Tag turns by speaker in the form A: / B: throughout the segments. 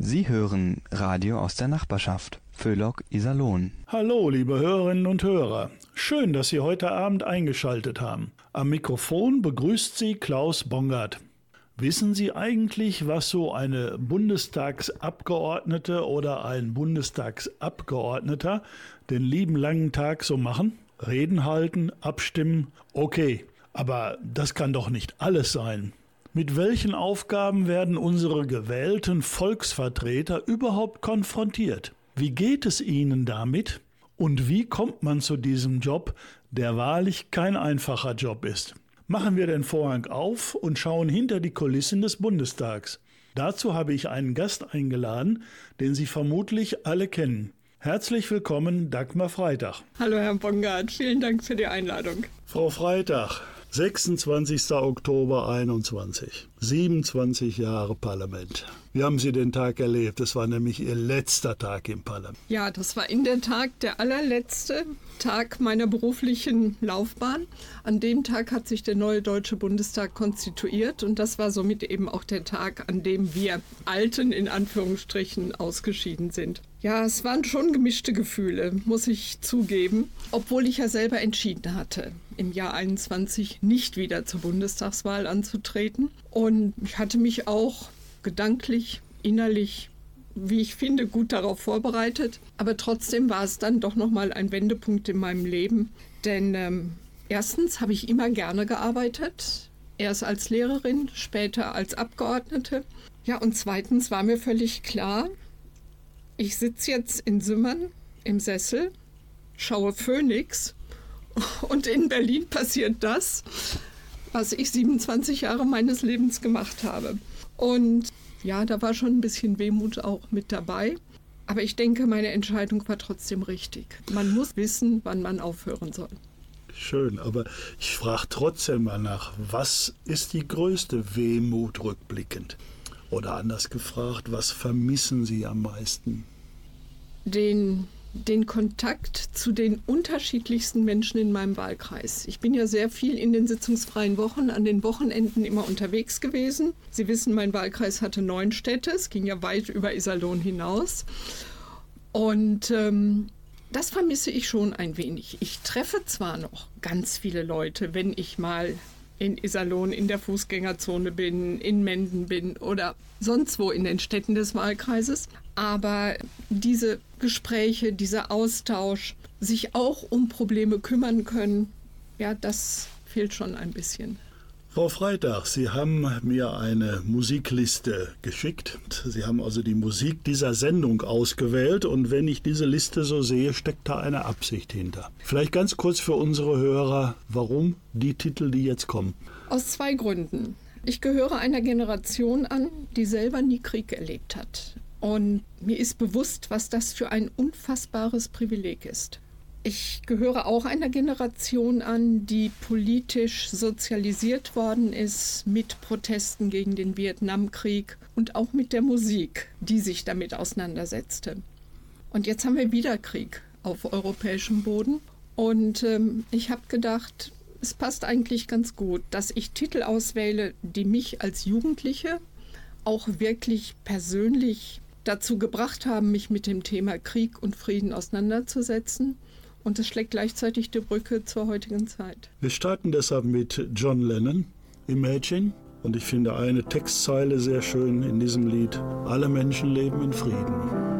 A: Sie hören Radio aus der Nachbarschaft. Föhlock Iserlohn.
B: Hallo, liebe Hörerinnen und Hörer. Schön, dass Sie heute Abend eingeschaltet haben. Am Mikrofon begrüßt Sie Klaus Bongard. Wissen Sie eigentlich, was so eine Bundestagsabgeordnete oder ein Bundestagsabgeordneter den lieben langen Tag so machen? Reden halten, abstimmen, okay. Aber das kann doch nicht alles sein. Mit welchen Aufgaben werden unsere gewählten Volksvertreter überhaupt konfrontiert? Wie geht es ihnen damit? Und wie kommt man zu diesem Job, der wahrlich kein einfacher Job ist? Machen wir den Vorhang auf und schauen hinter die Kulissen des Bundestags. Dazu habe ich einen Gast eingeladen, den Sie vermutlich alle kennen. Herzlich willkommen, Dagmar Freitag.
C: Hallo, Herr Bongard, vielen Dank für die Einladung.
B: Frau Freitag, 26. Oktober 21. 27 Jahre Parlament. Wie haben Sie den Tag erlebt? Das war nämlich Ihr letzter Tag im Parlament.
C: Ja, das war in der Tat der allerletzte Tag meiner beruflichen Laufbahn. An dem Tag hat sich der neue Deutsche Bundestag konstituiert und das war somit eben auch der Tag, an dem wir Alten in Anführungsstrichen ausgeschieden sind. Ja, es waren schon gemischte Gefühle, muss ich zugeben, obwohl ich ja selber entschieden hatte, im Jahr 21 nicht wieder zur Bundestagswahl anzutreten. Und ich hatte mich auch gedanklich, innerlich, wie ich finde, gut darauf vorbereitet. Aber trotzdem war es dann doch nochmal ein Wendepunkt in meinem Leben. Denn ähm, erstens habe ich immer gerne gearbeitet. Erst als Lehrerin, später als Abgeordnete. Ja, und zweitens war mir völlig klar, ich sitze jetzt in Simmern im Sessel, schaue Phoenix und in Berlin passiert das, was ich 27 Jahre meines Lebens gemacht habe. Und ja, da war schon ein bisschen Wehmut auch mit dabei. Aber ich denke, meine Entscheidung war trotzdem richtig. Man muss wissen, wann man aufhören soll.
B: Schön, aber ich frage trotzdem mal nach, was ist die größte Wehmut rückblickend? Oder anders gefragt, was vermissen Sie am meisten?
C: Den den Kontakt zu den unterschiedlichsten Menschen in meinem Wahlkreis. Ich bin ja sehr viel in den sitzungsfreien Wochen, an den Wochenenden immer unterwegs gewesen. Sie wissen, mein Wahlkreis hatte neun Städte, es ging ja weit über Iserlohn hinaus. Und ähm, das vermisse ich schon ein wenig. Ich treffe zwar noch ganz viele Leute, wenn ich mal in Iserlohn in der Fußgängerzone bin, in Menden bin oder sonst wo in den Städten des Wahlkreises. Aber diese Gespräche, dieser Austausch, sich auch um Probleme kümmern können, ja, das fehlt schon ein bisschen.
B: Frau Freitag, Sie haben mir eine Musikliste geschickt. Sie haben also die Musik dieser Sendung ausgewählt und wenn ich diese Liste so sehe, steckt da eine Absicht hinter. Vielleicht ganz kurz für unsere Hörer, warum die Titel, die jetzt kommen?
C: Aus zwei Gründen. Ich gehöre einer Generation an, die selber nie Krieg erlebt hat. Und mir ist bewusst, was das für ein unfassbares Privileg ist. Ich gehöre auch einer Generation an, die politisch sozialisiert worden ist mit Protesten gegen den Vietnamkrieg und auch mit der Musik, die sich damit auseinandersetzte. Und jetzt haben wir wieder Krieg auf europäischem Boden. Und ähm, ich habe gedacht, es passt eigentlich ganz gut, dass ich Titel auswähle, die mich als Jugendliche auch wirklich persönlich dazu gebracht haben, mich mit dem Thema Krieg und Frieden auseinanderzusetzen. Und es schlägt gleichzeitig die Brücke zur heutigen Zeit.
B: Wir starten deshalb mit John Lennon, Imagine. Und ich finde eine Textzeile sehr schön in diesem Lied. Alle Menschen leben in Frieden.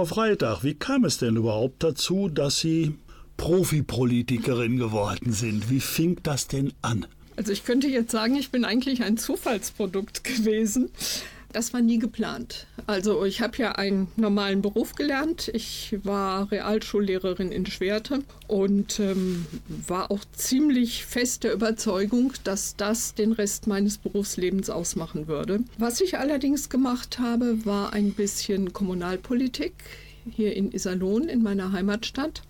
B: Frau Freitag, wie kam es denn überhaupt dazu, dass Sie Profipolitikerin geworden sind? Wie fing das denn an?
C: Also ich könnte jetzt sagen, ich bin eigentlich ein Zufallsprodukt gewesen. Das war nie geplant. Also ich habe ja einen normalen Beruf gelernt. Ich war Realschullehrerin in Schwerte und ähm, war auch ziemlich fest der Überzeugung, dass das den Rest meines Berufslebens ausmachen würde. Was ich allerdings gemacht habe, war ein bisschen Kommunalpolitik hier in Iserlohn in meiner Heimatstadt.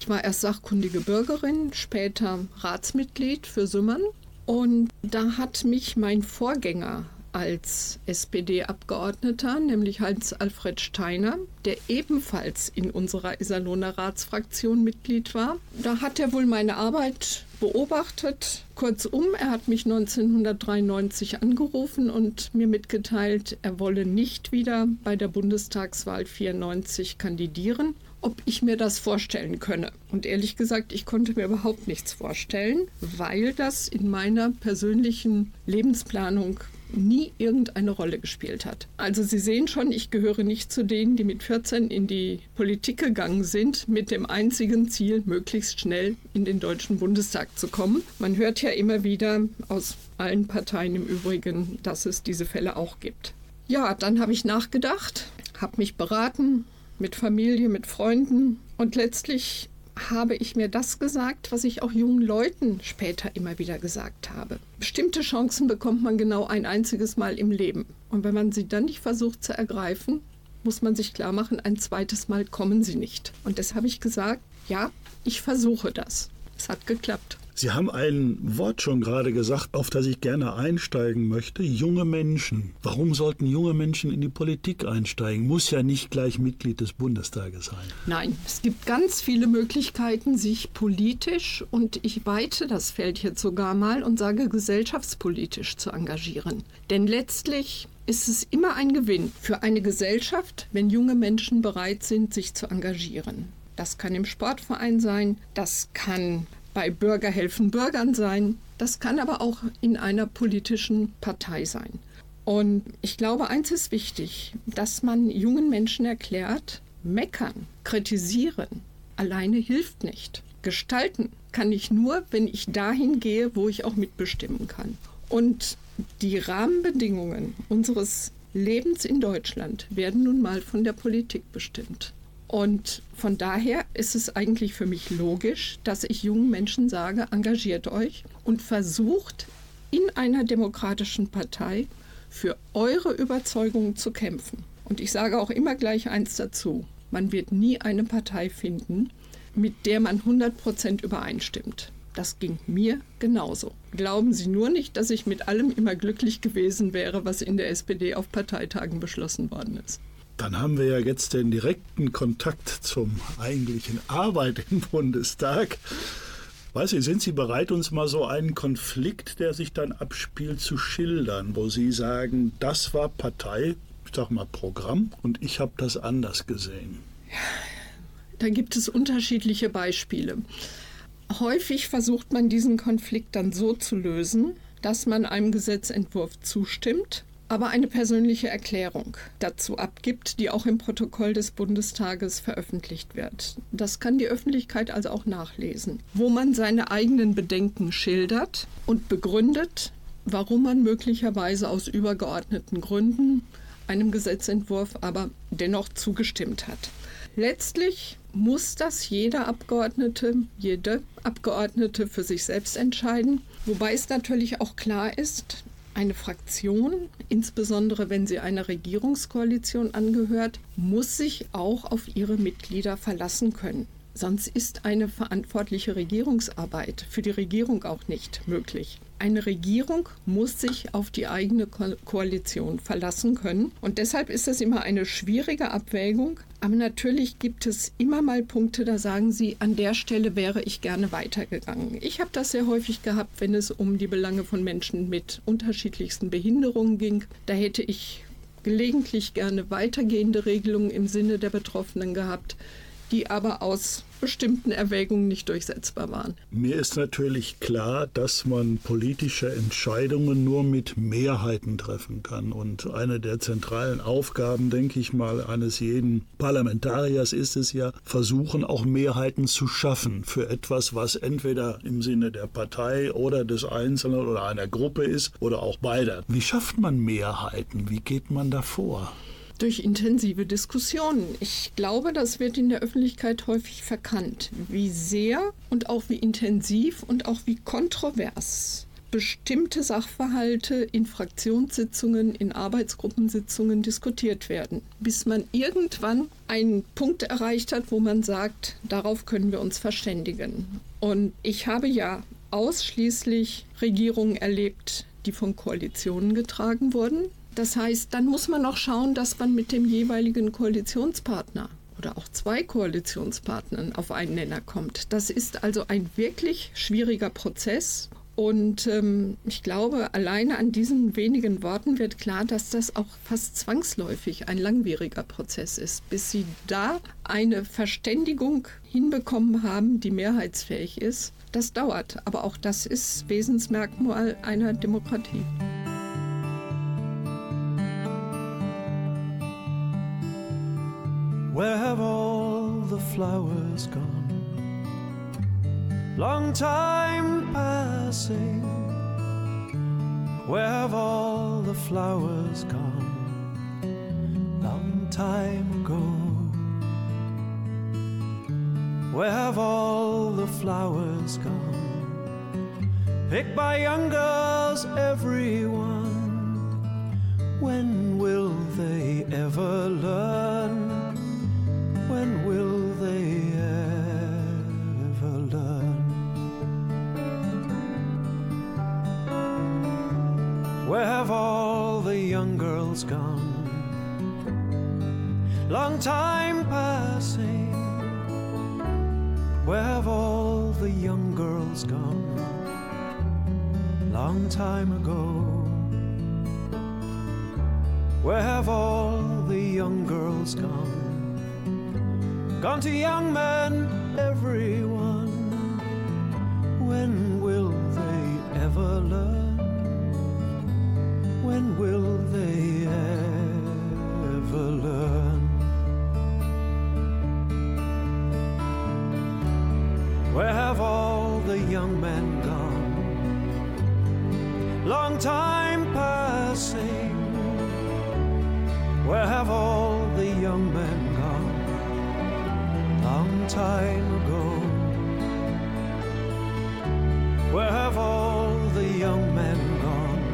C: Ich war erst sachkundige Bürgerin, später Ratsmitglied für Sümmern. Und da hat mich mein Vorgänger als SPD-Abgeordneter, nämlich Heinz-Alfred Steiner, der ebenfalls in unserer Iserlohner Ratsfraktion Mitglied war. Da hat er wohl meine Arbeit beobachtet. Kurzum, er hat mich 1993 angerufen und mir mitgeteilt, er wolle nicht wieder bei der Bundestagswahl 94 kandidieren ob ich mir das vorstellen könne. Und ehrlich gesagt, ich konnte mir überhaupt nichts vorstellen, weil das in meiner persönlichen Lebensplanung nie irgendeine Rolle gespielt hat. Also Sie sehen schon, ich gehöre nicht zu denen, die mit 14 in die Politik gegangen sind, mit dem einzigen Ziel, möglichst schnell in den Deutschen Bundestag zu kommen. Man hört ja immer wieder aus allen Parteien im Übrigen, dass es diese Fälle auch gibt. Ja, dann habe ich nachgedacht, habe mich beraten mit Familie, mit Freunden und letztlich habe ich mir das gesagt, was ich auch jungen Leuten später immer wieder gesagt habe. Bestimmte Chancen bekommt man genau ein einziges Mal im Leben. Und wenn man sie dann nicht versucht zu ergreifen, muss man sich klar machen, ein zweites Mal kommen sie nicht. Und das habe ich gesagt, ja, ich versuche das. Es hat geklappt.
B: Sie haben ein Wort schon gerade gesagt, auf das ich gerne einsteigen möchte. Junge Menschen. Warum sollten junge Menschen in die Politik einsteigen? Muss ja nicht gleich Mitglied des Bundestages sein.
C: Nein, es gibt ganz viele Möglichkeiten, sich politisch und ich weite das Feld jetzt sogar mal und sage gesellschaftspolitisch zu engagieren. Denn letztlich ist es immer ein Gewinn für eine Gesellschaft, wenn junge Menschen bereit sind, sich zu engagieren. Das kann im Sportverein sein, das kann bei Bürger helfen Bürgern sein. Das kann aber auch in einer politischen Partei sein. Und ich glaube, eins ist wichtig, dass man jungen Menschen erklärt, meckern, kritisieren alleine hilft nicht. Gestalten kann ich nur, wenn ich dahin gehe, wo ich auch mitbestimmen kann. Und die Rahmenbedingungen unseres Lebens in Deutschland werden nun mal von der Politik bestimmt. Und von daher ist es eigentlich für mich logisch, dass ich jungen Menschen sage, engagiert euch und versucht in einer demokratischen Partei für eure Überzeugungen zu kämpfen. Und ich sage auch immer gleich eins dazu. Man wird nie eine Partei finden, mit der man 100 Prozent übereinstimmt. Das ging mir genauso. Glauben Sie nur nicht, dass ich mit allem immer glücklich gewesen wäre, was in der SPD auf Parteitagen beschlossen worden ist.
B: Dann haben wir ja jetzt den direkten Kontakt zum eigentlichen Arbeit im Bundestag. Weiß ich, sind Sie bereit, uns mal so einen Konflikt, der sich dann abspielt, zu schildern, wo Sie sagen, das war Partei, ich sag mal Programm, und ich habe das anders gesehen?
C: Da gibt es unterschiedliche Beispiele. Häufig versucht man diesen Konflikt dann so zu lösen, dass man einem Gesetzentwurf zustimmt aber eine persönliche Erklärung dazu abgibt, die auch im Protokoll des Bundestages veröffentlicht wird. Das kann die Öffentlichkeit also auch nachlesen, wo man seine eigenen Bedenken schildert und begründet, warum man möglicherweise aus übergeordneten Gründen einem Gesetzentwurf aber dennoch zugestimmt hat. Letztlich muss das jeder Abgeordnete, jede Abgeordnete für sich selbst entscheiden, wobei es natürlich auch klar ist, eine Fraktion, insbesondere wenn sie einer Regierungskoalition angehört, muss sich auch auf ihre Mitglieder verlassen können. Sonst ist eine verantwortliche Regierungsarbeit für die Regierung auch nicht möglich. Eine Regierung muss sich auf die eigene Ko Koalition verlassen können. Und deshalb ist das immer eine schwierige Abwägung. Aber natürlich gibt es immer mal Punkte, da sagen Sie, an der Stelle wäre ich gerne weitergegangen. Ich habe das sehr häufig gehabt, wenn es um die Belange von Menschen mit unterschiedlichsten Behinderungen ging. Da hätte ich gelegentlich gerne weitergehende Regelungen im Sinne der Betroffenen gehabt die aber aus bestimmten Erwägungen nicht durchsetzbar waren.
B: Mir ist natürlich klar, dass man politische Entscheidungen nur mit Mehrheiten treffen kann. Und eine der zentralen Aufgaben, denke ich mal, eines jeden Parlamentariers ist es ja, versuchen auch Mehrheiten zu schaffen für etwas, was entweder im Sinne der Partei oder des Einzelnen oder einer Gruppe ist oder auch beider. Wie schafft man Mehrheiten? Wie geht man da vor?
C: Durch intensive Diskussionen. Ich glaube, das wird in der Öffentlichkeit häufig verkannt, wie sehr und auch wie intensiv und auch wie kontrovers bestimmte Sachverhalte in Fraktionssitzungen, in Arbeitsgruppensitzungen diskutiert werden, bis man irgendwann einen Punkt erreicht hat, wo man sagt, darauf können wir uns verständigen. Und ich habe ja ausschließlich Regierungen erlebt, die von Koalitionen getragen wurden, das heißt, dann muss man auch schauen, dass man mit dem jeweiligen Koalitionspartner oder auch zwei Koalitionspartnern auf einen Nenner kommt. Das ist also ein wirklich schwieriger Prozess. Und ähm, ich glaube, alleine an diesen wenigen Worten wird klar, dass das auch fast zwangsläufig ein langwieriger Prozess ist, bis Sie da eine Verständigung hinbekommen haben, die mehrheitsfähig ist. Das dauert, aber auch das ist Wesensmerkmal einer Demokratie.
D: Where have all the flowers gone? Long time passing. Where have all the flowers gone? Long time ago. Where have all the flowers gone? Picked by young girls, everyone. When will they ever learn? When will they ever learn? Where have all the young girls gone? Long time passing. Where have all the young girls gone? Long time ago. Where have all the young girls gone? Gone to young men, everyone. When will they ever learn? When will they ever learn? Where have all the young men gone? Long time passing. Where have all the young men time ago. Where have all the young men gone?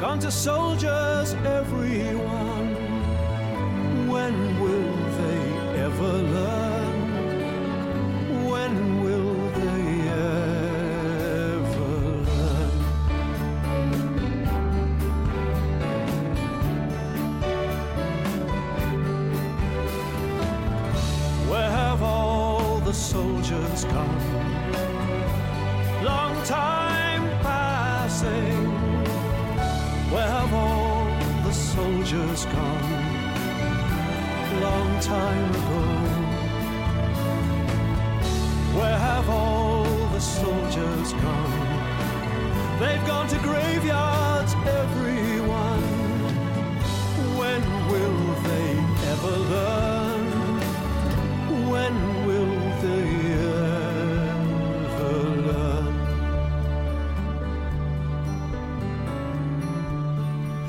D: Gone to soldiers, everyone. When will they ever learn? Soldiers gone? Long time ago. Where have all the soldiers gone? They've gone to graveyards, everyone. When will they ever learn?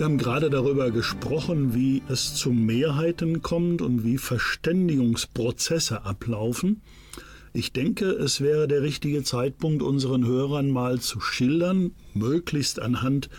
B: Wir haben gerade darüber gesprochen, wie es zu Mehrheiten kommt und wie Verständigungsprozesse ablaufen. Ich denke, es wäre der richtige Zeitpunkt, unseren Hörern mal zu schildern, möglichst anhand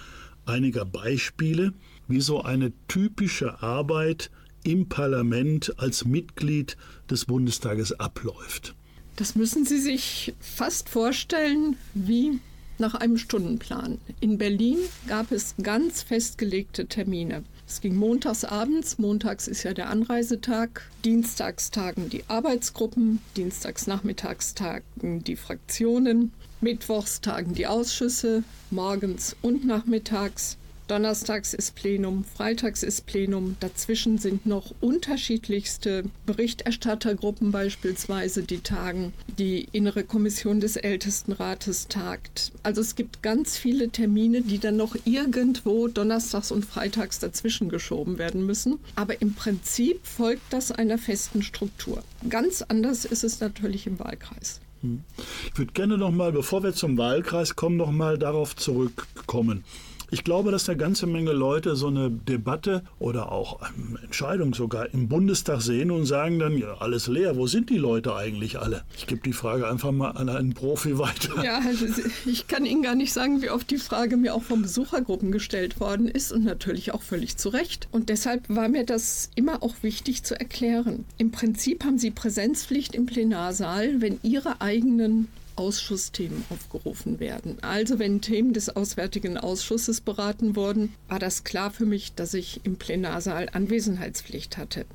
B: einiger Beispiele, wie so eine typische Arbeit im Parlament als Mitglied des Bundestages abläuft.
C: Das müssen Sie sich fast vorstellen wie nach einem Stundenplan. In Berlin gab es ganz festgelegte Termine. Es ging montags abends, montags ist ja der Anreisetag, dienstags tagen die Arbeitsgruppen, dienstags nachmittags tagen die Fraktionen, mittwochs tagen die Ausschüsse, morgens und nachmittags. Donnerstags ist Plenum, freitags ist Plenum. Dazwischen sind noch unterschiedlichste Berichterstattergruppen beispielsweise, die tagen. Die innere Kommission des Ältestenrates tagt. Also es gibt ganz viele Termine, die dann noch irgendwo donnerstags und freitags dazwischen geschoben werden müssen. Aber im Prinzip folgt das einer festen Struktur. Ganz anders ist es natürlich im Wahlkreis.
B: Hm. Ich würde gerne noch mal, bevor wir zum Wahlkreis kommen, noch mal darauf zurückkommen. Ich glaube, dass eine ganze Menge Leute so eine Debatte oder auch eine Entscheidung sogar im Bundestag sehen und sagen dann, ja, alles leer, wo sind die Leute eigentlich alle? Ich gebe die Frage einfach mal an einen Profi weiter.
C: Ja, also ich kann Ihnen gar nicht sagen, wie oft die Frage mir auch von Besuchergruppen gestellt worden ist und natürlich auch völlig zu Recht. Und deshalb war mir das immer auch wichtig zu erklären. Im Prinzip haben Sie Präsenzpflicht im Plenarsaal, wenn Ihre eigenen Ausschussthemen aufgerufen werden. Also wenn Themen des Auswärtigen Ausschusses beraten wurden, war das klar für mich, dass ich im Plenarsaal Anwesenheitspflicht hatte.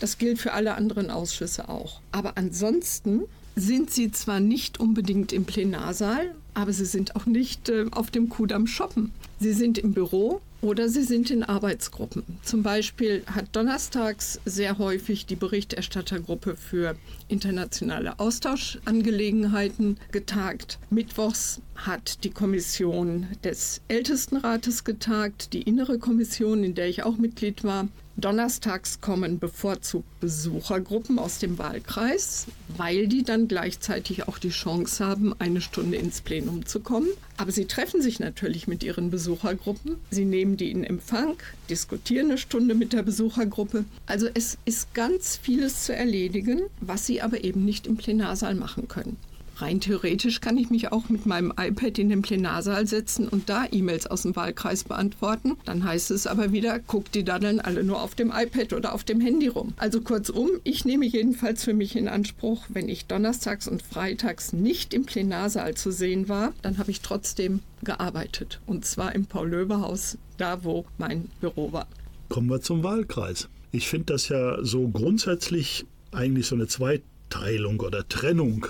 C: Das gilt für alle anderen Ausschüsse auch. Aber ansonsten sind sie zwar nicht unbedingt im Plenarsaal, aber sie sind auch nicht äh, auf dem Kudamm shoppen. Sie sind im Büro oder sie sind in Arbeitsgruppen. Zum Beispiel hat donnerstags sehr häufig die Berichterstattergruppe für internationale Austauschangelegenheiten getagt. Mittwochs hat die Kommission des Ältestenrates getagt, die innere Kommission, in der ich auch Mitglied war. Donnerstags kommen bevorzugt Besuchergruppen aus dem Wahlkreis, weil die dann gleichzeitig auch die Chance haben, eine Stunde ins Plenum zu kommen. Aber sie treffen sich natürlich mit ihren Besuchergruppen. Sie nehmen die in Empfang, diskutieren eine Stunde mit der Besuchergruppe. Also es ist ganz vieles zu erledigen, was sie aber eben nicht im Plenarsaal machen können. Rein theoretisch kann ich mich auch mit meinem iPad in den Plenarsaal setzen und da E-Mails aus dem Wahlkreis beantworten. Dann heißt es aber wieder, guckt die Daddeln alle nur auf dem iPad oder auf dem Handy rum. Also kurzum, ich nehme jedenfalls für mich in Anspruch, wenn ich donnerstags und freitags nicht im Plenarsaal zu sehen war, dann habe ich trotzdem gearbeitet. Und zwar im Paul-Löbe-Haus, da wo mein Büro war.
B: Kommen wir zum Wahlkreis. Ich finde das ja so grundsätzlich eigentlich so eine Zweiteilung oder Trennung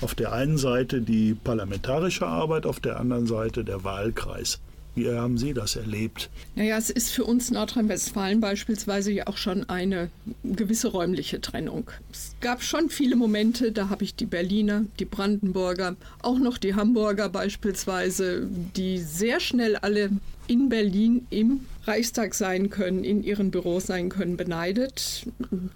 B: auf der einen Seite die parlamentarische Arbeit, auf der anderen Seite der Wahlkreis. Wie haben Sie das erlebt?
C: Naja, es ist für uns Nordrhein-Westfalen beispielsweise ja auch schon eine gewisse räumliche Trennung. Es gab schon viele Momente, da habe ich die Berliner, die Brandenburger, auch noch die Hamburger beispielsweise, die sehr schnell alle in Berlin im Reichstag sein können, in ihren Büros sein können, beneidet.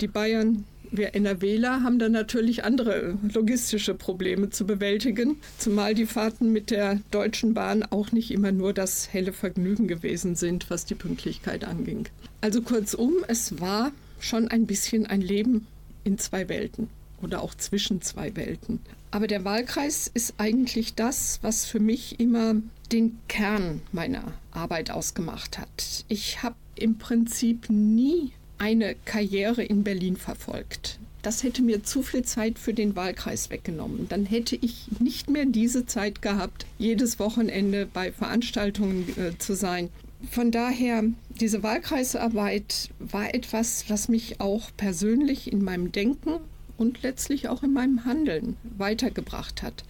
C: Die Bayern wir NRWler haben dann natürlich andere logistische Probleme zu bewältigen, zumal die Fahrten mit der Deutschen Bahn auch nicht immer nur das helle Vergnügen gewesen sind, was die Pünktlichkeit anging. Also kurzum, es war schon ein bisschen ein Leben in zwei Welten oder auch zwischen zwei Welten. Aber der Wahlkreis ist eigentlich das, was für mich immer den Kern meiner Arbeit ausgemacht hat. Ich habe im Prinzip nie eine Karriere in Berlin verfolgt. Das hätte mir zu viel Zeit für den Wahlkreis weggenommen. Dann hätte ich nicht mehr diese Zeit gehabt, jedes Wochenende bei Veranstaltungen äh, zu sein. Von daher, diese Wahlkreisarbeit war etwas, was mich auch persönlich in meinem Denken und letztlich auch in meinem Handeln weitergebracht hat.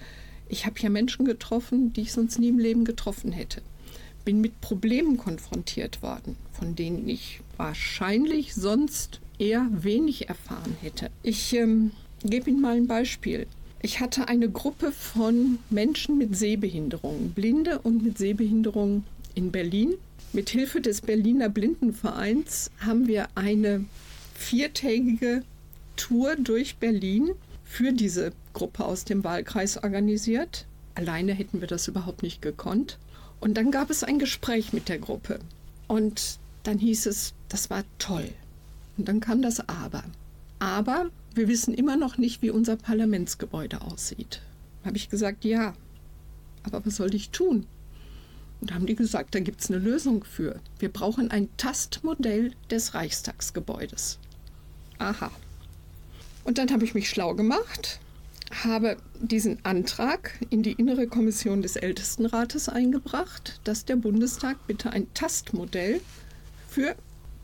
C: Ich habe ja Menschen getroffen, die ich sonst nie im Leben getroffen hätte bin mit Problemen konfrontiert worden, von denen ich wahrscheinlich sonst eher wenig erfahren hätte. Ich ähm, gebe Ihnen mal ein Beispiel. Ich hatte eine Gruppe von Menschen mit Sehbehinderungen, Blinde und mit Sehbehinderungen in Berlin. Mit Hilfe des Berliner Blindenvereins haben wir eine viertägige Tour durch Berlin für diese Gruppe aus dem Wahlkreis organisiert. Alleine hätten wir das überhaupt nicht gekonnt. Und dann gab es ein Gespräch mit der Gruppe. Und dann hieß es, das war toll. Und dann kam das Aber. Aber wir wissen immer noch nicht, wie unser Parlamentsgebäude aussieht. Habe ich gesagt, ja. Aber was soll ich tun? Und da haben die gesagt, da gibt es eine Lösung für. Wir brauchen ein Tastmodell des Reichstagsgebäudes. Aha. Und dann habe ich mich schlau gemacht habe diesen Antrag in die innere Kommission des Ältestenrates eingebracht, dass der Bundestag bitte ein Tastmodell für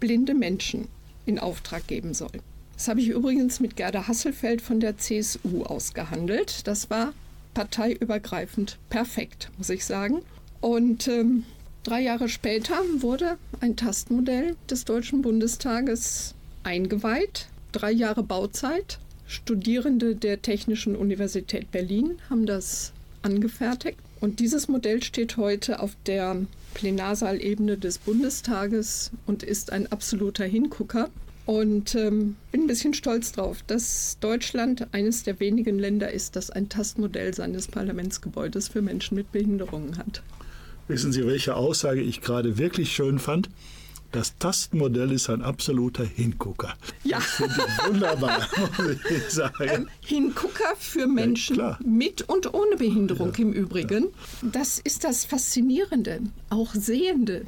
C: blinde Menschen in Auftrag geben soll. Das habe ich übrigens mit Gerda Hasselfeld von der CSU ausgehandelt. Das war parteiübergreifend perfekt, muss ich sagen. Und ähm, Drei Jahre später wurde ein Tastmodell des Deutschen Bundestages eingeweiht. Drei Jahre Bauzeit. Studierende der Technischen Universität Berlin haben das angefertigt. Und dieses Modell steht heute auf der Plenarsaalebene des Bundestages und ist ein absoluter Hingucker. Und ähm, bin ein bisschen stolz drauf, dass Deutschland eines der wenigen Länder ist, das ein Tastmodell seines Parlamentsgebäudes für Menschen mit Behinderungen hat.
B: Wissen Sie, welche Aussage ich gerade wirklich schön fand? Das Tastenmodell ist ein absoluter Hingucker.
C: Ja.
B: Das finde ich wunderbar, muss ich sagen.
C: Ähm, Hingucker für Menschen
B: klar.
C: mit und ohne Behinderung im Übrigen. Das ist das Faszinierende. Auch Sehende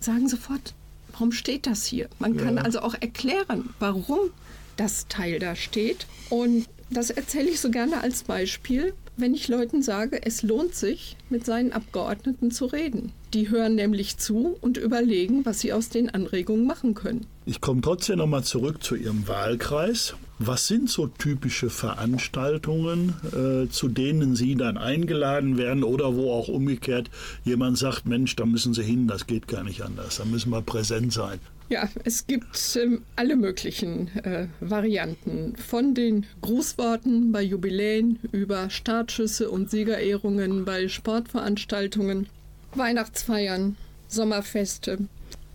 C: sagen sofort, warum steht das hier? Man kann
B: Ja.
C: also auch erklären, warum das Teil da steht. Und das erzähle ich so gerne als Beispiel, wenn ich Leuten sage, es lohnt sich, mit seinen Abgeordneten zu reden. Die hören nämlich zu und überlegen, was sie aus den Anregungen machen können.
B: Ich komme trotzdem nochmal zurück zu Ihrem Wahlkreis. Was sind so typische Veranstaltungen, äh, zu denen Sie dann eingeladen werden oder wo auch umgekehrt jemand sagt, Mensch, da müssen Sie hin, das geht gar nicht anders, da müssen wir präsent sein.
C: Ja, es gibt ähm, alle möglichen äh, Varianten. Von den Grußworten bei Jubiläen über Startschüsse und Siegerehrungen bei Sportveranstaltungen, Weihnachtsfeiern, Sommerfeste,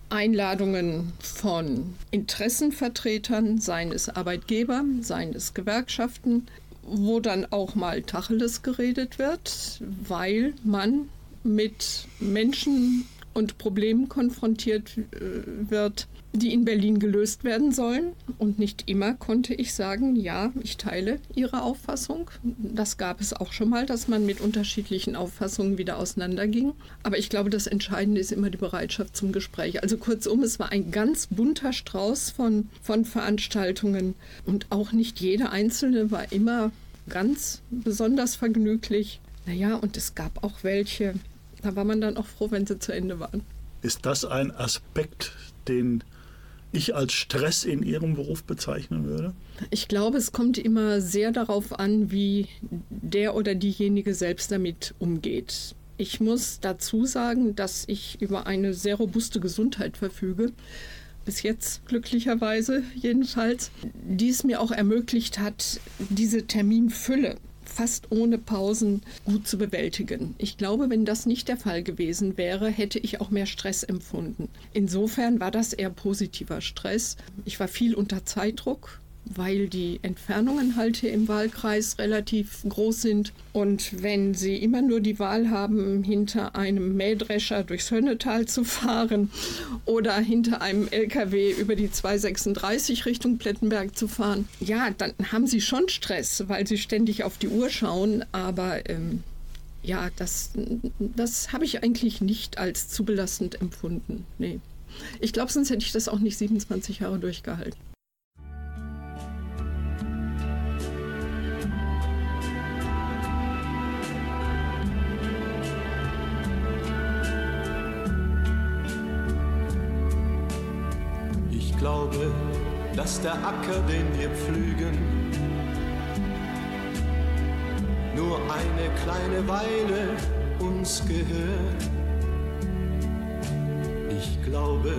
C: Einladungen von Interessenvertretern, seien es Arbeitgeber, seien es Gewerkschaften, wo dann auch mal Tacheles geredet wird, weil man mit Menschen und Problemen konfrontiert äh, wird, die in Berlin gelöst werden sollen. Und nicht immer konnte ich sagen, ja, ich teile Ihre Auffassung. Das gab es auch schon mal, dass man mit unterschiedlichen Auffassungen wieder auseinanderging. Aber ich glaube, das Entscheidende ist immer die Bereitschaft zum Gespräch. Also kurzum, es war ein ganz bunter Strauß von, von Veranstaltungen. Und auch nicht jede einzelne war immer ganz besonders vergnüglich. Naja, und es gab auch welche, da war man dann auch froh, wenn sie zu Ende waren.
B: Ist das ein Aspekt, den ich als Stress in Ihrem Beruf bezeichnen würde?
C: Ich glaube, es kommt immer sehr darauf an, wie der oder diejenige selbst damit umgeht. Ich muss dazu sagen, dass ich über eine sehr robuste Gesundheit verfüge. Bis jetzt glücklicherweise jedenfalls, die es mir auch ermöglicht hat, diese Terminfülle fast ohne Pausen gut zu bewältigen. Ich glaube, wenn das nicht der Fall gewesen wäre, hätte ich auch mehr Stress empfunden. Insofern war das eher positiver Stress. Ich war viel unter Zeitdruck, weil die Entfernungen halt hier im Wahlkreis relativ groß sind. Und wenn Sie immer nur die Wahl haben, hinter einem Mähdrescher durchs Hönnetal zu fahren oder hinter einem LKW über die 236 Richtung Plettenberg zu fahren, ja, dann haben Sie schon Stress, weil Sie ständig auf die Uhr schauen. Aber ähm, ja, das, das habe ich eigentlich nicht als zu belastend empfunden. Nee. Ich glaube, sonst hätte ich das auch nicht 27 Jahre durchgehalten.
E: Dass der Acker, den wir pflügen, nur eine kleine Weile uns gehört. Ich glaube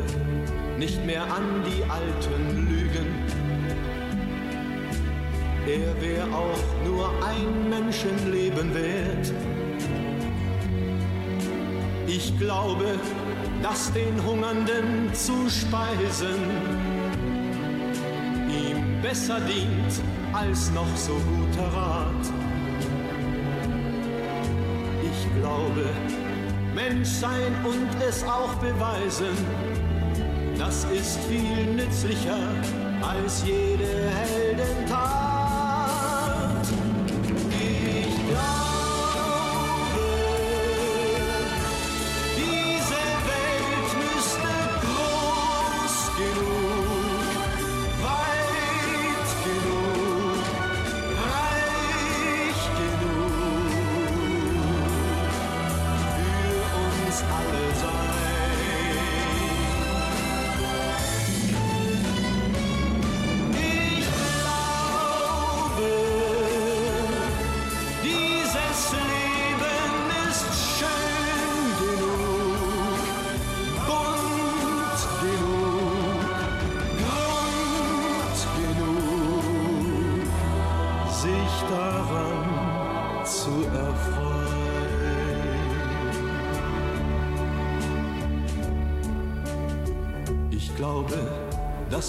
E: nicht mehr an die alten Lügen. Er wäre auch nur ein Menschenleben wert. Ich glaube, dass den Hungernden zu speisen besser dient als noch so guter Rat. Ich glaube, Mensch sein und es auch beweisen, das ist viel nützlicher als jede Heldentat.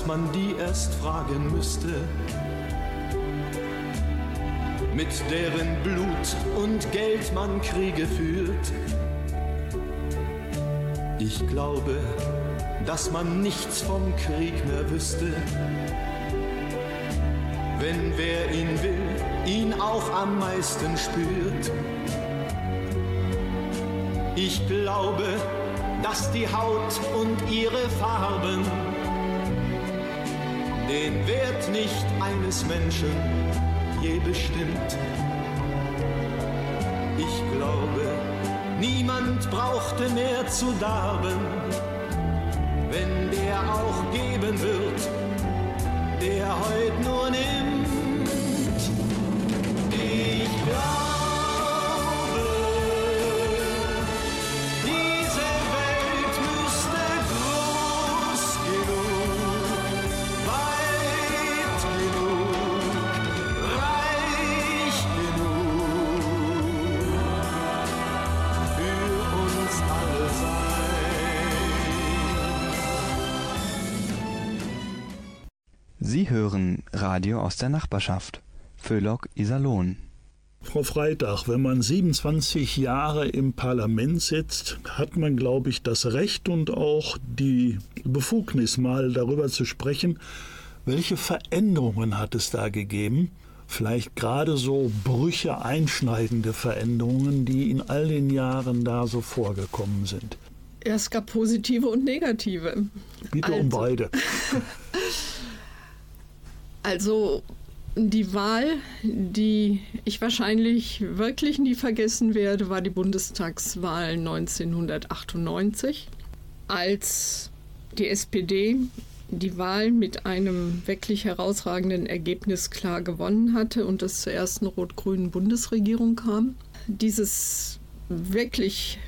E: Dass man die erst fragen müsste, mit deren Blut und Geld man Kriege führt. Ich glaube, dass man nichts vom Krieg mehr wüsste, wenn wer ihn will, ihn auch am meisten spürt. Ich glaube, dass die Haut und ihre Farben den Wert nicht eines Menschen je bestimmt. Ich glaube, niemand brauchte mehr zu darben,
A: Sie hören Radio aus der Nachbarschaft. Föhlock Iserlohn.
B: Frau Freitag, wenn man 27 Jahre im Parlament sitzt, hat man, glaube ich, das Recht und auch die Befugnis, mal darüber zu sprechen, welche Veränderungen hat es da gegeben? Vielleicht gerade so Brüche, einschneidende Veränderungen, die in all den Jahren da so vorgekommen sind.
C: Es gab positive und negative.
B: Bitte um
C: Also-
B: beide.
C: Also die Wahl, die ich wahrscheinlich wirklich nie vergessen werde, war die Bundestagswahl 1998, als die SPD die Wahl mit einem wirklich herausragenden Ergebnis klar gewonnen hatte und es zur ersten rot-grünen Bundesregierung kam. Dieses wirklich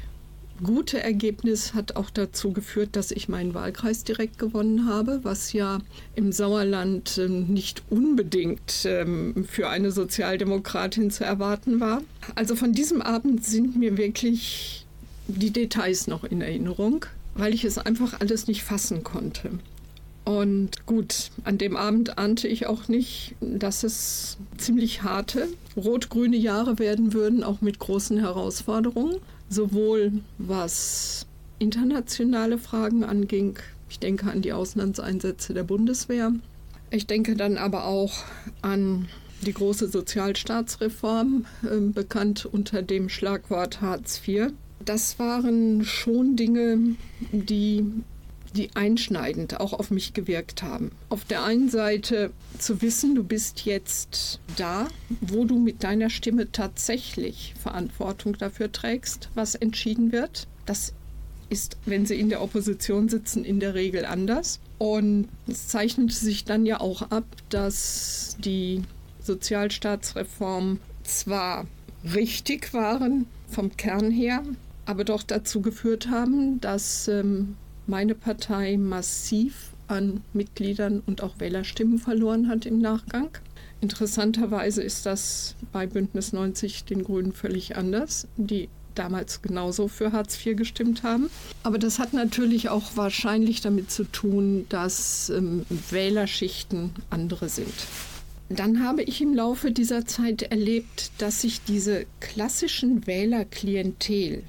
C: gute Ergebnis hat auch dazu geführt, dass ich meinen Wahlkreis direkt gewonnen habe, was ja im Sauerland ähm, nicht unbedingt ähm, für eine Sozialdemokratin zu erwarten war. Also von diesem Abend sind mir wirklich die Details noch in Erinnerung, weil ich es einfach alles nicht fassen konnte. Und gut, an dem Abend ahnte ich auch nicht, dass es ziemlich harte rot-grüne Jahre werden würden, auch mit großen Herausforderungen, sowohl was internationale Fragen anging. Ich denke an die Auslandseinsätze der Bundeswehr. Ich denke dann aber auch an die große Sozialstaatsreform, äh, bekannt unter dem Schlagwort Hartz IV. Das waren schon Dinge, die die einschneidend auch auf mich gewirkt haben. Auf der einen Seite zu wissen, du bist jetzt da, wo du mit deiner Stimme tatsächlich Verantwortung dafür trägst, was entschieden wird. Das ist, wenn sie in der Opposition sitzen, in der Regel anders. Und es zeichnete sich dann ja auch ab, dass die Sozialstaatsreform zwar richtig waren vom Kern her, aber doch dazu geführt haben, dass ähm, meine Partei massiv an Mitgliedern und auch Wählerstimmen verloren hat im Nachgang. Interessanterweise ist das bei Bündnis 90 den Grünen völlig anders, die damals genauso für Hartz IV gestimmt haben. Aber das hat natürlich auch wahrscheinlich damit zu tun, dass ähm, Wählerschichten andere sind. Dann habe ich im Laufe dieser Zeit erlebt, dass sich diese klassischen Wählerklientel,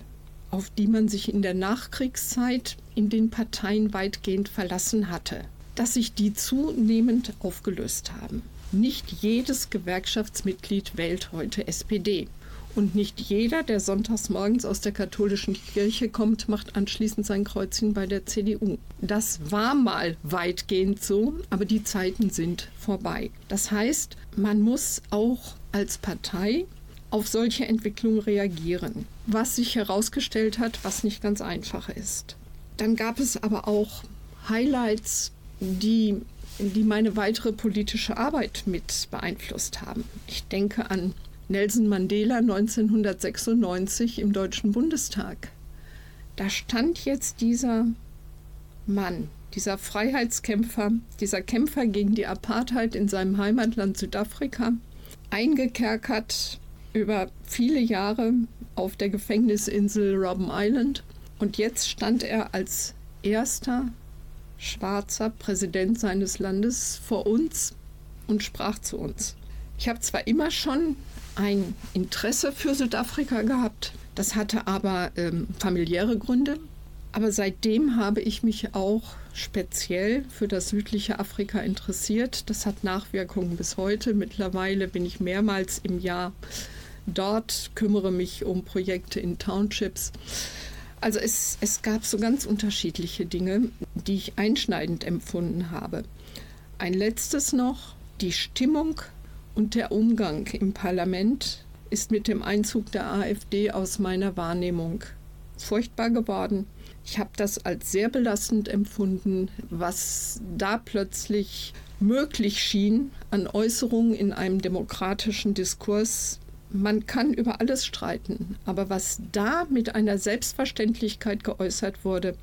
C: auf die man sich in der Nachkriegszeit in den Parteien weitgehend verlassen hatte, dass sich die zunehmend aufgelöst haben. Nicht jedes Gewerkschaftsmitglied wählt heute SPD. Und nicht jeder, der sonntags morgens aus der katholischen Kirche kommt, macht anschließend sein Kreuzchen bei der CDU. Das war mal weitgehend so, aber die Zeiten sind vorbei. Das heißt, man muss auch als Partei auf solche Entwicklungen reagieren, was sich herausgestellt hat, was nicht ganz einfach ist. Dann gab es aber auch Highlights, die, die meine weitere politische Arbeit mit beeinflusst haben. Ich denke an Nelson Mandela 1996 im Deutschen Bundestag. Da stand jetzt dieser Mann, dieser Freiheitskämpfer, dieser Kämpfer gegen die Apartheid in seinem Heimatland Südafrika eingekerkert über viele Jahre auf der Gefängnisinsel Robben Island. Und jetzt stand er als erster schwarzer Präsident seines Landes vor uns und sprach zu uns. Ich habe zwar immer schon ein Interesse für Südafrika gehabt, das hatte aber ähm, familiäre Gründe. Aber seitdem habe ich mich auch speziell für das südliche Afrika interessiert. Das hat Nachwirkungen bis heute. Mittlerweile bin ich mehrmals im Jahr dort, kümmere mich um Projekte in Townships. Also es, es gab so ganz unterschiedliche Dinge, die ich einschneidend empfunden habe. Ein letztes noch, die Stimmung und der Umgang im Parlament ist mit dem Einzug der AfD aus meiner Wahrnehmung furchtbar geworden. Ich habe das als sehr belastend empfunden, was da plötzlich möglich schien an Äußerungen in einem demokratischen Diskurs. Man kann über alles streiten, aber was da mit einer Selbstverständlichkeit geäußert wurde,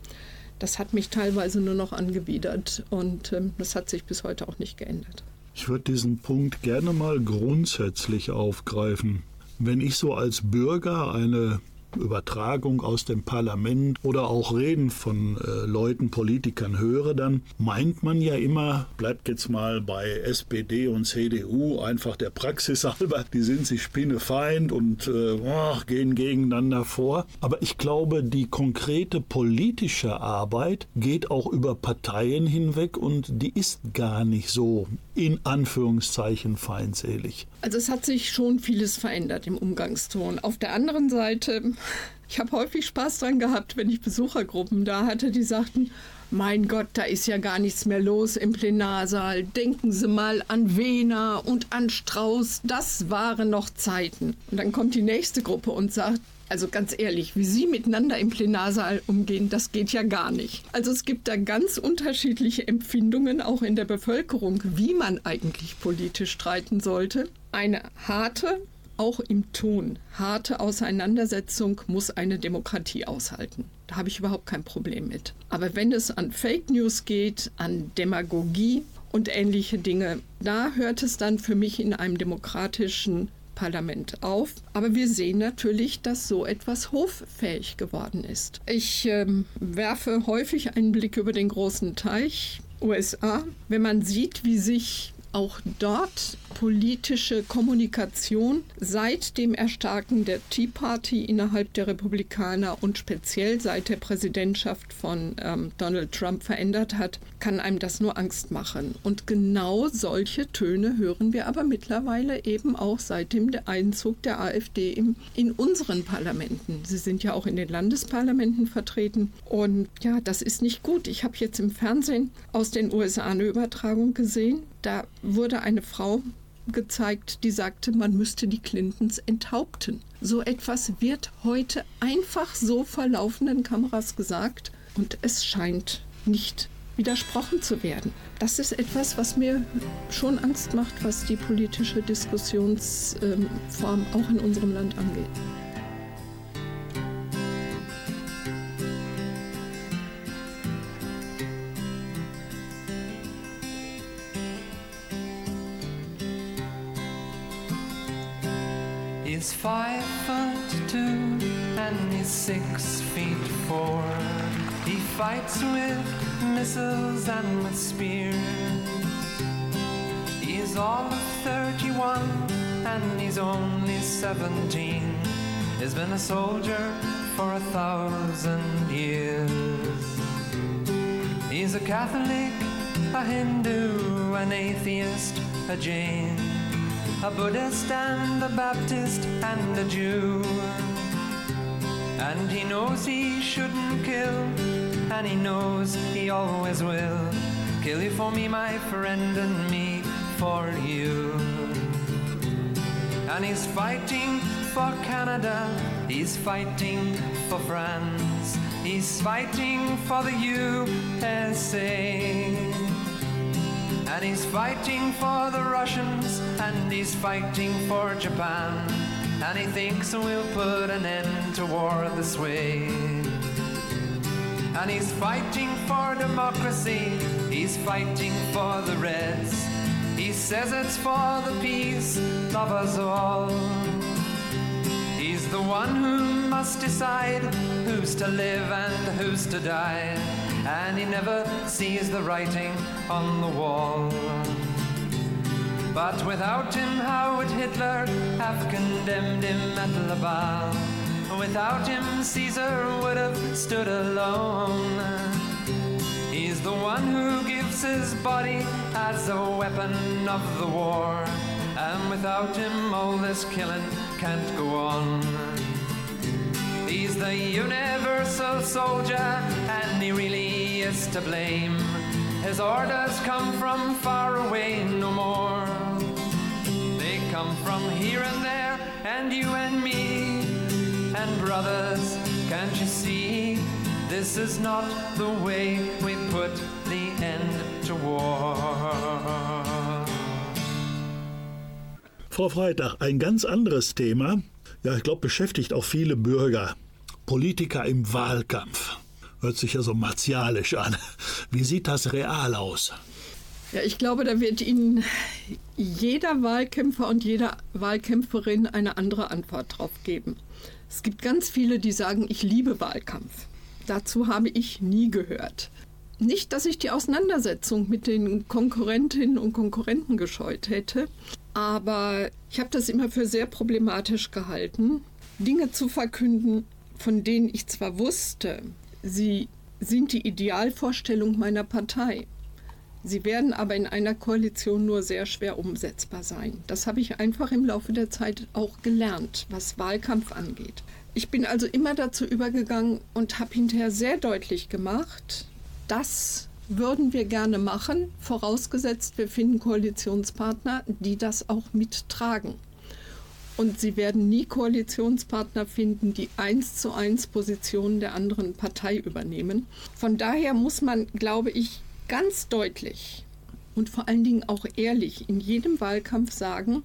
C: das hat mich teilweise nur noch angewidert und äh, das hat sich bis heute auch nicht geändert.
B: Ich würde diesen Punkt gerne mal grundsätzlich aufgreifen. Wenn ich so als Bürger eine Übertragung aus dem Parlament oder auch Reden von äh, Leuten, Politikern höre, dann meint man ja immer, bleibt jetzt mal bei SPD und CDU einfach der Praxis halber, die sind sich spinnefeind und äh, gehen gegeneinander vor. Aber ich glaube, die konkrete politische Arbeit geht auch über Parteien hinweg und die ist gar nicht so in Anführungszeichen feindselig.
C: Also es hat sich schon vieles verändert im Umgangston. Auf der anderen Seite, ich habe häufig Spaß dran gehabt, wenn ich Besuchergruppen da hatte, die sagten, mein Gott, da ist ja gar nichts mehr los im Plenarsaal. Denken Sie mal an Wehner und an Strauß. Das waren noch Zeiten. Und dann kommt die nächste Gruppe und sagt, also ganz ehrlich, wie Sie miteinander im Plenarsaal umgehen, das geht ja gar nicht. Also es gibt da ganz unterschiedliche Empfindungen auch in der Bevölkerung, wie man eigentlich politisch streiten sollte. Eine harte, auch im Ton, harte Auseinandersetzung muss eine Demokratie aushalten. Da habe ich überhaupt kein Problem mit. Aber wenn es an Fake News geht, an Demagogie und ähnliche Dinge, da hört es dann für mich in einem demokratischen Parlament auf. Aber wir sehen natürlich, dass so etwas hoffähig geworden ist. Ich ähm, werfe häufig einen Blick über den großen Teich USA. Wenn man sieht, wie sich auch dort politische Kommunikation seit dem Erstarken der Tea Party innerhalb der Republikaner und speziell seit der Präsidentschaft von ähm, Donald Trump verändert hat, kann einem das nur Angst machen. Und genau solche Töne hören wir aber mittlerweile eben auch seit dem Einzug der AfD im, in unseren Parlamenten. Sie sind ja auch in den Landesparlamenten vertreten. Und ja, das ist nicht gut. Ich habe jetzt im Fernsehen aus den USA eine Übertragung gesehen. Da wurde eine Frau gezeigt, die sagte, man müsste die Clintons enthaupten. So etwas wird heute einfach so vor laufenden Kameras gesagt und es scheint nicht widersprochen zu werden. Das ist etwas, was mir schon Angst macht, was die politische Diskussionsform auch in unserem Land angeht.
F: Five foot two and he's six feet four. He fights with missiles and with spears. He's all of 31 and he's only 17. He's been a soldier for a thousand years. He's a Catholic, a Hindu, an atheist, a Jain a Buddhist and a Baptist and a Jew. And he knows he shouldn't kill, and he knows he always will. Kill you for me, my friend, and me for you. And he's fighting for Canada, he's fighting for France, he's fighting for the USA. And he's fighting for the Russians, and he's fighting for Japan. And he thinks we'll put an end to war this way. And he's fighting for democracy, he's fighting for the Reds. He says it's for the peace of us all. He's the one who must decide who's to live and who's to die, and he never sees the writing on the wall. But without him, how would Hitler have condemned him at Laval? Without him, Caesar would have stood alone. He's the one who gives his body as a weapon of the war. And without him, all this killing can't go on. He's the universal soldier, and he really is to blame. His orders come from far away no more. They come from here and there, and you and me. And brothers, can't you see? This is not the way we put the end to war.
B: Frau Freitag, ein ganz anderes Thema. Ja, ich glaube, beschäftigt auch viele Bürger. Politiker im Wahlkampf. Hört sich ja so martialisch an. Wie sieht das real aus?
C: Ja, ich glaube, da wird Ihnen jeder Wahlkämpfer und jede Wahlkämpferin eine andere Antwort drauf geben. Es gibt ganz viele, die sagen, ich liebe Wahlkampf. Dazu habe ich nie gehört. Nicht, dass ich die Auseinandersetzung mit den Konkurrentinnen und Konkurrenten gescheut hätte, aber ich habe das immer für sehr problematisch gehalten, Dinge zu verkünden, von denen ich zwar wusste, sie sind die Idealvorstellung meiner Partei. Sie werden aber in einer Koalition nur sehr schwer umsetzbar sein. Das habe ich einfach im Laufe der Zeit auch gelernt, was Wahlkampf angeht. Ich bin also immer dazu übergegangen und habe hinterher sehr deutlich gemacht, das würden wir gerne machen, vorausgesetzt wir finden Koalitionspartner, die das auch mittragen. Und Sie werden nie Koalitionspartner finden, die eins zu eins Positionen der anderen Partei übernehmen. Von daher muss man, glaube ich, ganz deutlich und vor allen Dingen auch ehrlich in jedem Wahlkampf sagen,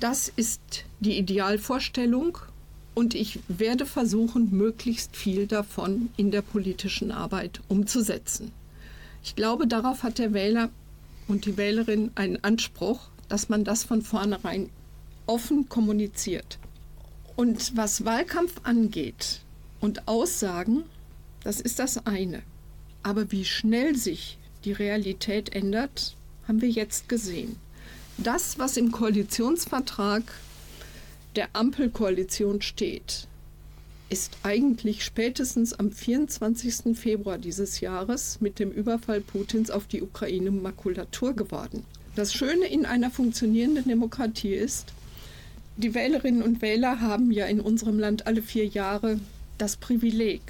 C: das ist die Idealvorstellung und ich werde versuchen, möglichst viel davon in der politischen Arbeit umzusetzen. Ich glaube, darauf hat der Wähler und die Wählerin einen Anspruch, dass man das von vornherein offen kommuniziert. Und was Wahlkampf angeht und Aussagen, das ist das eine. Aber wie schnell sich die Realität ändert, haben wir jetzt gesehen. Das, was im Koalitionsvertrag der Ampelkoalition steht, ist eigentlich spätestens am 24. Februar dieses Jahres mit dem Überfall Putins auf die Ukraine Makulatur geworden. Das Schöne in einer funktionierenden Demokratie ist, die Wählerinnen und Wähler haben ja in unserem Land alle vier Jahre das Privileg,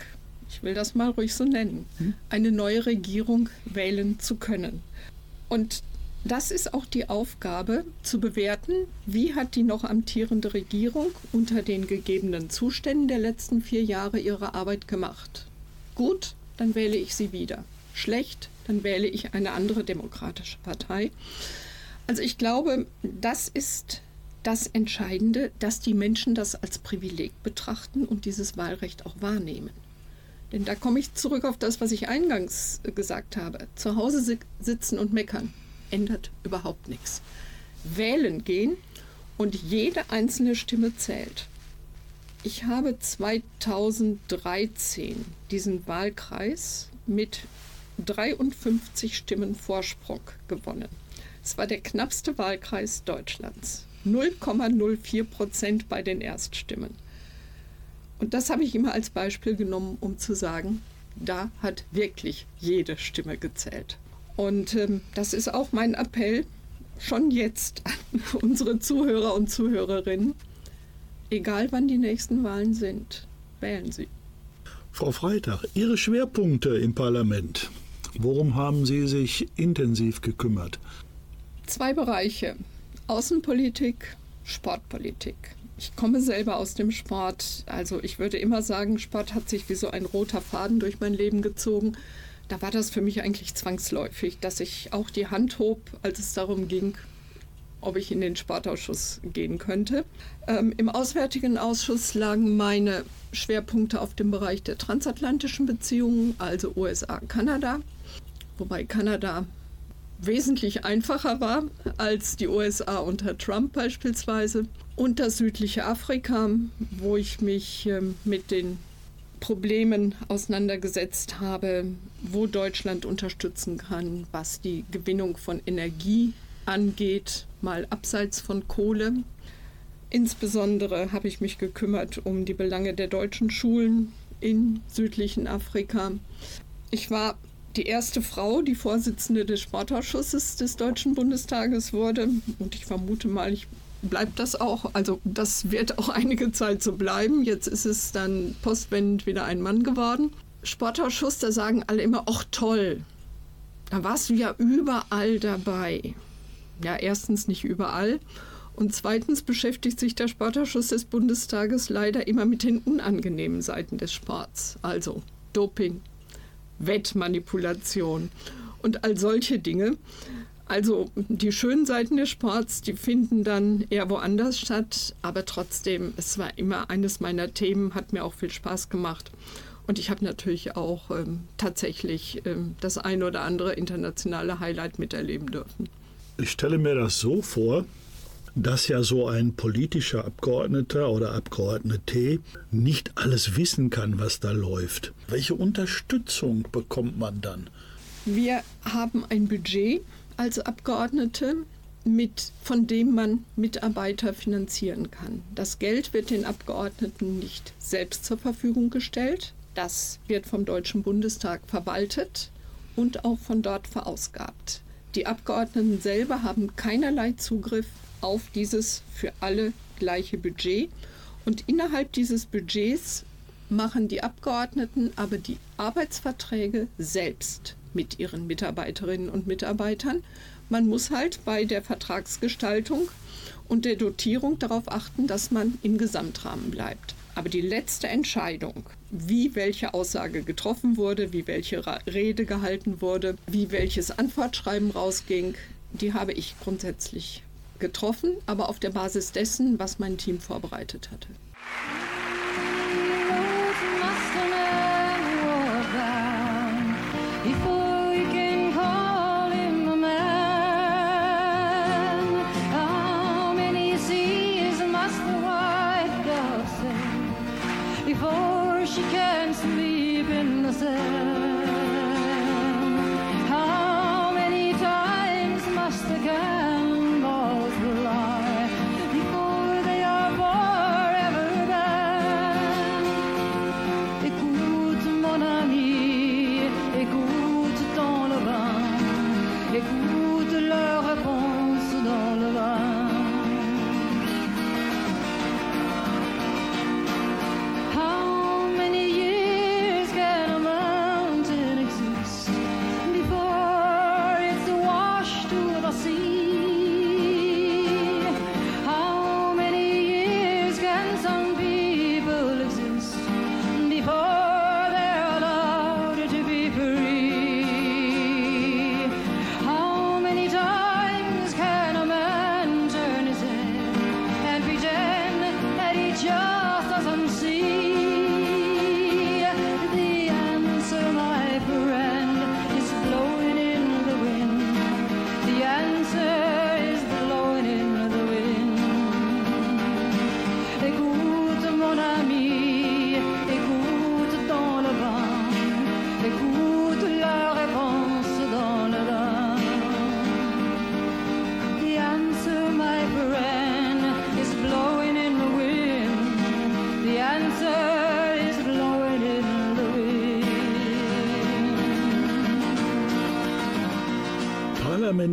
C: ich will das mal ruhig so nennen, eine neue Regierung wählen zu können. Und das ist auch die Aufgabe, zu bewerten, wie hat die noch amtierende Regierung unter den gegebenen Zuständen der letzten vier Jahre ihre Arbeit gemacht. Gut, dann wähle ich sie wieder. Schlecht, dann wähle ich eine andere demokratische Partei. Also ich glaube, das ist das Entscheidende, dass die Menschen das als Privileg betrachten und dieses Wahlrecht auch wahrnehmen. Denn da komme ich zurück auf das, was ich eingangs gesagt habe. Zu Hause sitzen und meckern ändert überhaupt nichts. Wählen gehen und jede einzelne Stimme zählt. Ich habe 2013 diesen Wahlkreis mit 53 Stimmen Vorsprung gewonnen. Es war der knappste Wahlkreis Deutschlands. 0,04 Prozent bei den Erststimmen. Und das habe ich immer als Beispiel genommen, um zu sagen, da hat wirklich jede Stimme gezählt. Und ähm, das ist auch mein Appell schon jetzt an unsere Zuhörer und Zuhörerinnen. Egal wann die nächsten Wahlen sind, wählen Sie.
B: Frau Freitag, Ihre Schwerpunkte im Parlament. Worum haben Sie sich intensiv gekümmert?
C: Zwei Bereiche. Außenpolitik, Sportpolitik. Ich komme selber aus dem Sport. Also ich würde immer sagen, Sport hat sich wie so ein roter Faden durch mein Leben gezogen da war das für mich eigentlich zwangsläufig, dass ich auch die Hand hob, als es darum ging, ob ich in den Sportausschuss gehen könnte. Ähm, Im Auswärtigen Ausschuss lagen meine Schwerpunkte auf dem Bereich der transatlantischen Beziehungen, also USA-Kanada, wobei Kanada wesentlich einfacher war als die USA unter Trump beispielsweise. Und das südliche Afrika, wo ich mich ähm, mit den Problemen auseinandergesetzt habe, wo Deutschland unterstützen kann, was die Gewinnung von Energie angeht, mal abseits von Kohle. Insbesondere habe ich mich gekümmert um die Belange der deutschen Schulen im südlichen Afrika. Ich war die erste Frau, die Vorsitzende des Sportausschusses des Deutschen Bundestages wurde. Und ich vermute mal, ich bleibt das auch. Also das wird auch einige Zeit so bleiben. Jetzt ist es dann postwendend wieder ein Mann geworden. Sportausschuss, da sagen alle immer, ach toll, da warst du ja überall dabei. Ja, erstens nicht überall. Und zweitens beschäftigt sich der Sportausschuss des Bundestages leider immer mit den unangenehmen Seiten des Sports. Also Doping, Wettmanipulation und all solche Dinge. Also die schönen Seiten des Sports, die finden dann eher woanders statt, aber trotzdem, es war immer eines meiner Themen, hat mir auch viel Spaß gemacht. Und ich habe natürlich auch ähm, tatsächlich ähm, das ein oder andere internationale Highlight miterleben dürfen.
B: Ich stelle mir das so vor, dass ja so ein politischer Abgeordneter oder Abgeordnete nicht alles wissen kann, was da läuft. Welche Unterstützung bekommt man dann?
C: Wir haben ein Budget als Abgeordnete, mit, von dem man Mitarbeiter finanzieren kann. Das Geld wird den Abgeordneten nicht selbst zur Verfügung gestellt. Das wird vom Deutschen Bundestag verwaltet und auch von dort verausgabt. Die Abgeordneten selber haben keinerlei Zugriff auf dieses für alle gleiche Budget. Und innerhalb dieses Budgets machen die Abgeordneten aber die Arbeitsverträge selbst mit ihren Mitarbeiterinnen und Mitarbeitern. Man muss halt bei der Vertragsgestaltung und der Dotierung darauf achten, dass man im Gesamtrahmen bleibt. Aber die letzte Entscheidung, wie welche Aussage getroffen wurde, wie welche Rede gehalten wurde, wie welches Antwortschreiben rausging, die habe ich grundsätzlich getroffen, aber auf der Basis dessen, was mein Team vorbereitet hatte.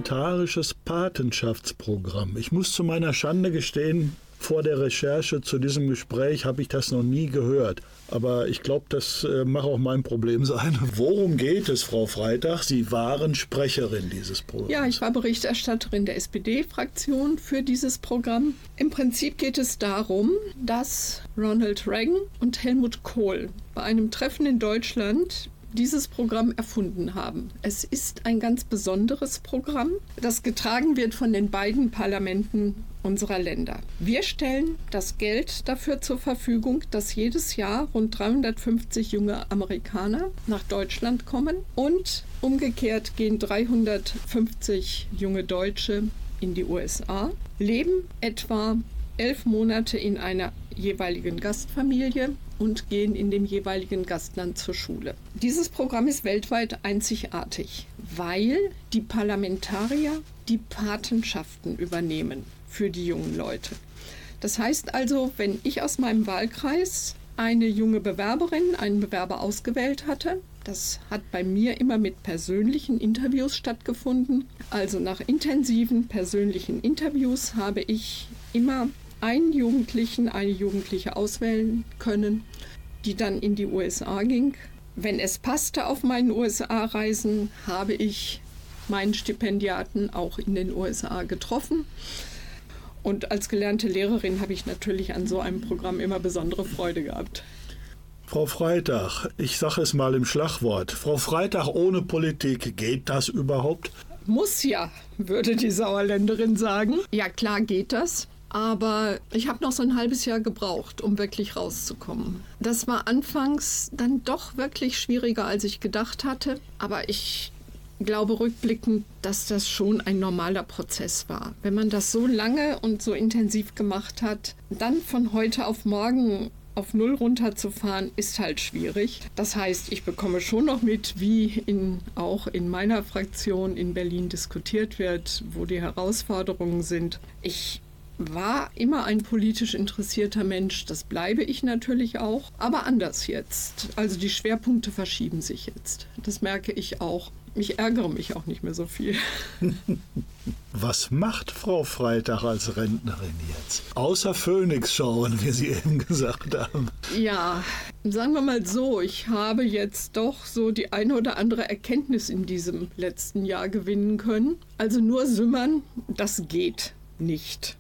C: Parlamentarisches Patenschaftsprogramm. Ich muss zu meiner Schande gestehen, vor der Recherche zu diesem Gespräch habe ich das noch nie gehört. Aber ich glaube, das äh, mag auch mein Problem sein. Worum geht es, Frau Freitag? Sie waren Sprecherin dieses Programms. Ja, ich war Berichterstatterin der SPD-Fraktion für dieses Programm. Im Prinzip geht es darum, dass Ronald Reagan und Helmut Kohl bei einem Treffen in Deutschland dieses Programm erfunden haben. Es ist ein ganz besonderes Programm, das getragen wird von den beiden Parlamenten unserer Länder. Wir stellen das Geld dafür zur Verfügung, dass jedes Jahr rund 350 junge Amerikaner nach Deutschland kommen und umgekehrt gehen 350 junge Deutsche in die USA, leben etwa elf Monate in einer jeweiligen Gastfamilie und gehen in dem jeweiligen Gastland zur Schule. Dieses Programm ist weltweit einzigartig, weil die Parlamentarier die Patenschaften übernehmen für die jungen Leute. Das heißt also, wenn ich aus meinem Wahlkreis eine junge Bewerberin, einen Bewerber ausgewählt hatte, das hat bei mir immer mit persönlichen Interviews stattgefunden. Also nach intensiven persönlichen Interviews habe ich immer einen Jugendlichen, eine Jugendliche auswählen können, die dann in die USA ging. Wenn es passte auf meinen USA-Reisen, habe ich meinen Stipendiaten auch in den USA getroffen. Und als gelernte Lehrerin habe ich natürlich an so einem Programm immer besondere Freude gehabt.
B: Frau Freitag, ich sage es mal im Schlagwort. Frau Freitag ohne Politik, geht das überhaupt?
C: Muss ja, würde die Sauerländerin sagen. Ja, klar geht das. Aber ich habe noch so ein halbes Jahr gebraucht, um wirklich rauszukommen. Das war anfangs dann doch wirklich schwieriger, als ich gedacht hatte. Aber ich glaube rückblickend, dass das schon ein normaler Prozess war. Wenn man das so lange und so intensiv gemacht hat, dann von heute auf morgen auf Null runterzufahren, ist halt schwierig. Das heißt, ich bekomme schon noch mit, wie in, auch in meiner Fraktion in Berlin diskutiert wird, wo die Herausforderungen sind. Ich war immer ein politisch interessierter Mensch, das bleibe ich natürlich auch, aber anders jetzt. Also die Schwerpunkte verschieben sich jetzt. Das merke ich auch ich ärgere mich auch nicht mehr so viel.
B: Was macht Frau Freitag als Rentnerin jetzt? Außer Phoenix schauen, wie Sie eben gesagt haben.
C: Ja, sagen wir mal so, ich habe jetzt doch so die eine oder andere Erkenntnis in diesem letzten Jahr gewinnen können. Also nur sümmern, das geht nicht.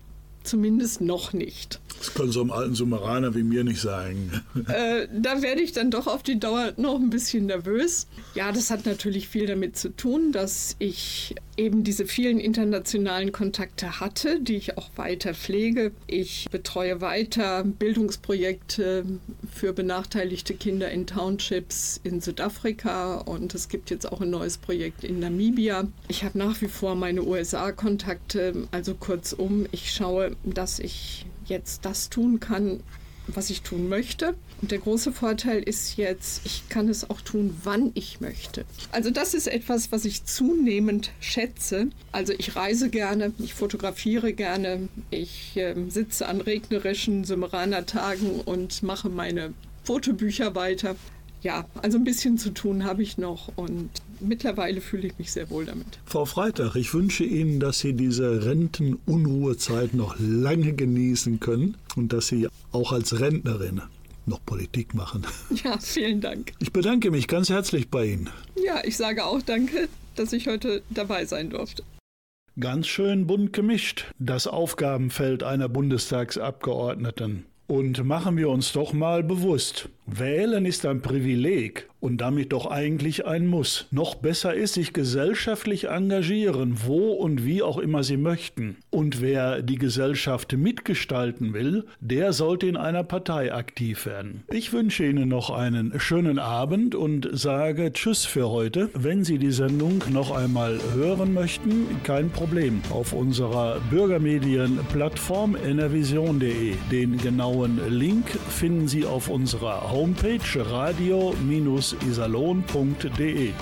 C: Zumindest noch nicht.
B: Das können so einem alten Summeraner wie mir nicht sagen.
C: Äh, da werde ich dann doch auf die Dauer noch ein bisschen nervös. Ja, das hat natürlich viel damit zu tun, dass ich eben diese vielen internationalen Kontakte hatte, die ich auch weiter pflege. Ich betreue weiter Bildungsprojekte für benachteiligte Kinder in Townships in Südafrika und es gibt jetzt auch ein neues Projekt in Namibia. Ich habe nach wie vor meine USA-Kontakte, also kurzum, ich schaue, dass ich jetzt das tun kann, was ich tun möchte. Und der große Vorteil ist jetzt, ich kann es auch tun, wann ich möchte. Also das ist etwas, was ich zunehmend schätze. Also ich reise gerne, ich fotografiere gerne, ich äh, sitze an regnerischen Sumeraner Tagen und mache meine Fotobücher weiter ja, also ein bisschen zu tun habe ich noch und mittlerweile fühle ich mich sehr wohl damit.
B: Frau Freitag, ich wünsche Ihnen, dass Sie diese Rentenunruhezeit noch lange genießen können und dass Sie auch als Rentnerin noch Politik machen.
C: Ja, vielen Dank.
B: Ich bedanke mich ganz herzlich bei Ihnen.
C: Ja, ich sage auch danke, dass ich heute dabei sein durfte.
B: Ganz schön bunt gemischt, das Aufgabenfeld einer Bundestagsabgeordneten. Und machen wir uns doch mal bewusst, wählen ist ein Privileg und damit doch eigentlich ein Muss. Noch besser ist sich gesellschaftlich engagieren, wo und wie auch immer Sie möchten. Und wer die Gesellschaft mitgestalten will, der sollte in einer Partei aktiv werden. Ich wünsche Ihnen noch einen schönen Abend und sage Tschüss für heute. Wenn Sie die Sendung noch einmal hören möchten, kein Problem. Auf unserer Bürgermedien-Plattform nrvision.de. Den genauen Link finden Sie auf unserer Homepage radio- isalon.de.